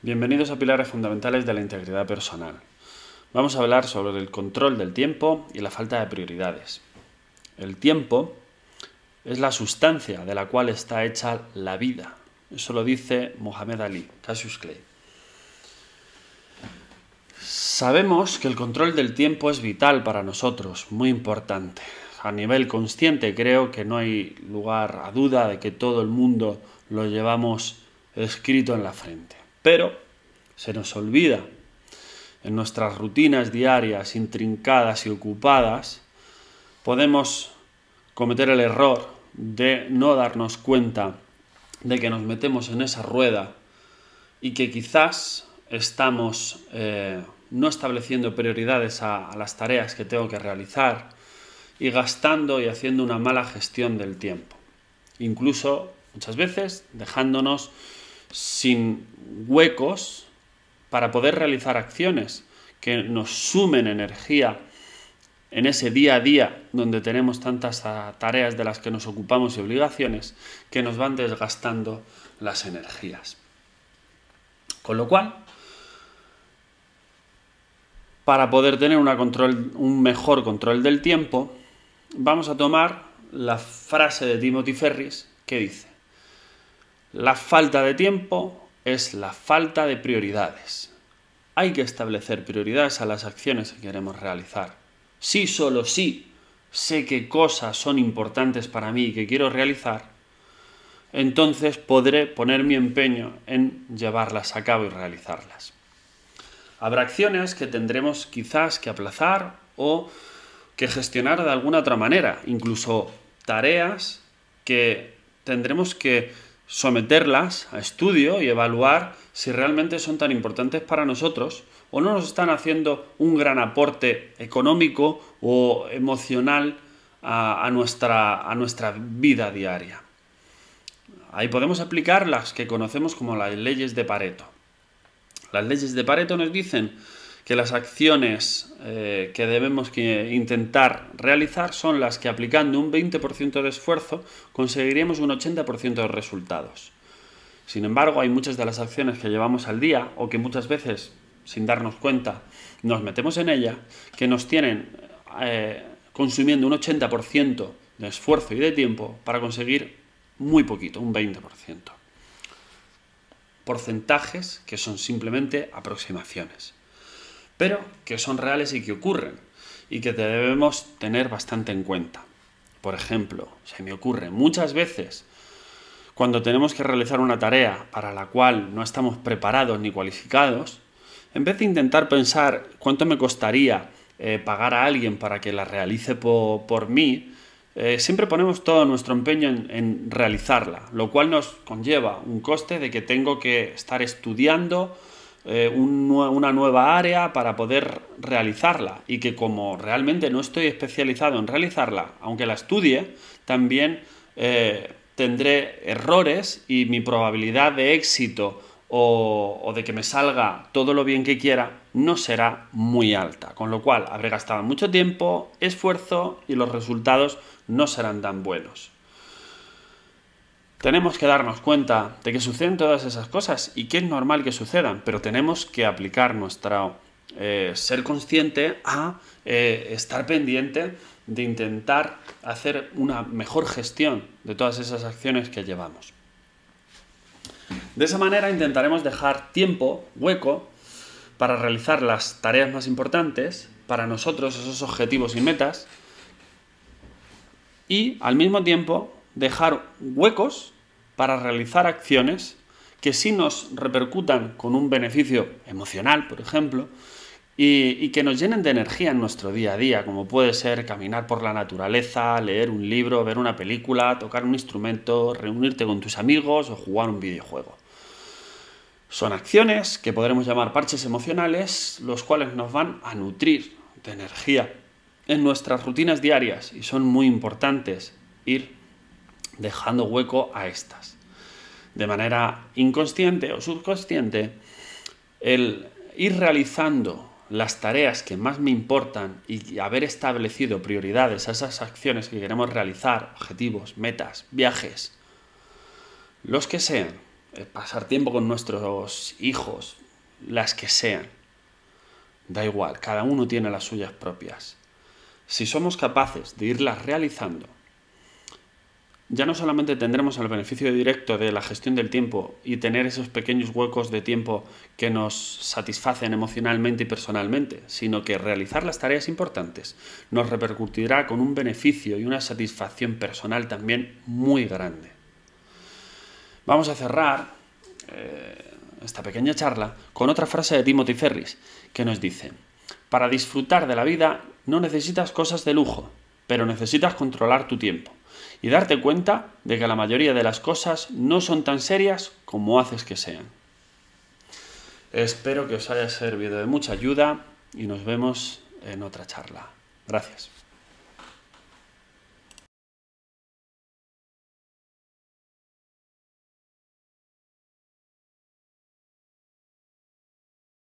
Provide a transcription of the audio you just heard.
Bienvenidos a Pilares Fundamentales de la Integridad Personal. Vamos a hablar sobre el control del tiempo y la falta de prioridades. El tiempo es la sustancia de la cual está hecha la vida. Eso lo dice Mohamed Ali, Cassius Clay. Sabemos que el control del tiempo es vital para nosotros, muy importante. A nivel consciente creo que no hay lugar a duda de que todo el mundo lo llevamos escrito en la frente. Pero se nos olvida en nuestras rutinas diarias intrincadas y ocupadas, podemos cometer el error de no darnos cuenta de que nos metemos en esa rueda y que quizás estamos eh, no estableciendo prioridades a las tareas que tengo que realizar y gastando y haciendo una mala gestión del tiempo. Incluso muchas veces dejándonos sin huecos para poder realizar acciones que nos sumen energía en ese día a día donde tenemos tantas tareas de las que nos ocupamos y obligaciones que nos van desgastando las energías. Con lo cual, para poder tener un mejor control del tiempo, vamos a tomar la frase de Timothy Ferris que dice, la falta de tiempo es la falta de prioridades. Hay que establecer prioridades a las acciones que queremos realizar. Si solo si sé qué cosas son importantes para mí y que quiero realizar, entonces podré poner mi empeño en llevarlas a cabo y realizarlas. Habrá acciones que tendremos quizás que aplazar o que gestionar de alguna otra manera, incluso tareas que tendremos que someterlas a estudio y evaluar si realmente son tan importantes para nosotros o no nos están haciendo un gran aporte económico o emocional a, nuestra, a nuestra vida diaria. Ahí podemos aplicar las que conocemos como las leyes de Pareto. Las leyes de Pareto nos dicen que las acciones eh, que debemos intentar realizar son las que aplicando un 20% de esfuerzo conseguiríamos un 80% de resultados. Sin embargo, hay muchas de las acciones que llevamos al día o que muchas veces, sin darnos cuenta, nos metemos en ella, que nos tienen eh, consumiendo un 80% de esfuerzo y de tiempo para conseguir muy poquito, un 20%. Porcentajes que son simplemente aproximaciones pero que son reales y que ocurren y que debemos tener bastante en cuenta. Por ejemplo, se me ocurre muchas veces cuando tenemos que realizar una tarea para la cual no estamos preparados ni cualificados, en vez de intentar pensar cuánto me costaría eh, pagar a alguien para que la realice por, mí, eh, siempre ponemos todo nuestro empeño en realizarla, lo cual nos conlleva un coste de que tengo que estar estudiando, eh, una nueva área para poder realizarla y que como realmente no estoy especializado en realizarla, aunque la estudie, también eh, tendré errores y mi probabilidad de éxito o, o, de que me salga todo lo bien que quiera no será muy alta, con lo cual habré gastado mucho tiempo, esfuerzo y los resultados no serán tan buenos. Tenemos que darnos cuenta de que suceden todas esas cosas y que es normal que sucedan, pero tenemos que aplicar nuestro eh, ser consciente a eh, estar pendiente de intentar hacer una mejor gestión de todas esas acciones que llevamos. De esa manera intentaremos dejar tiempo, hueco, para realizar las tareas más importantes, para nosotros esos objetivos y metas, y al mismo tiempo dejar huecos para realizar acciones que sí nos repercutan con un beneficio emocional, por ejemplo, y, que nos llenen de energía en nuestro día a día, como puede ser caminar por la naturaleza, leer un libro, ver una película, tocar un instrumento, reunirte con tus amigos o jugar un videojuego. Son acciones que podremos llamar parches emocionales, los cuales nos van a nutrir de energía en nuestras rutinas diarias y son muy importantes ir dejando hueco a estas. De manera inconsciente o subconsciente, el ir realizando las tareas que más me importan y haber establecido prioridades a esas acciones que queremos realizar, objetivos, metas, viajes, los que sean, eh, pasar tiempo con nuestros hijos, las que sean. Da igual, cada uno tiene las suyas propias. Si somos capaces de irlas realizando, ya no solamente tendremos el beneficio directo de la gestión del tiempo y tener esos pequeños huecos de tiempo que nos satisfacen emocionalmente y personalmente, sino que realizar las tareas importantes nos repercutirá con un beneficio y una satisfacción personal también muy grande. Vamos a cerrar eh, esta pequeña charla con otra frase de Timothy Ferris que nos dice, para disfrutar de la vida no necesitas cosas de lujo, pero necesitas controlar tu tiempo y darte cuenta de que la mayoría de las cosas no son tan serias como haces que sean. Espero que os haya servido de mucha ayuda y nos vemos en otra charla. Gracias.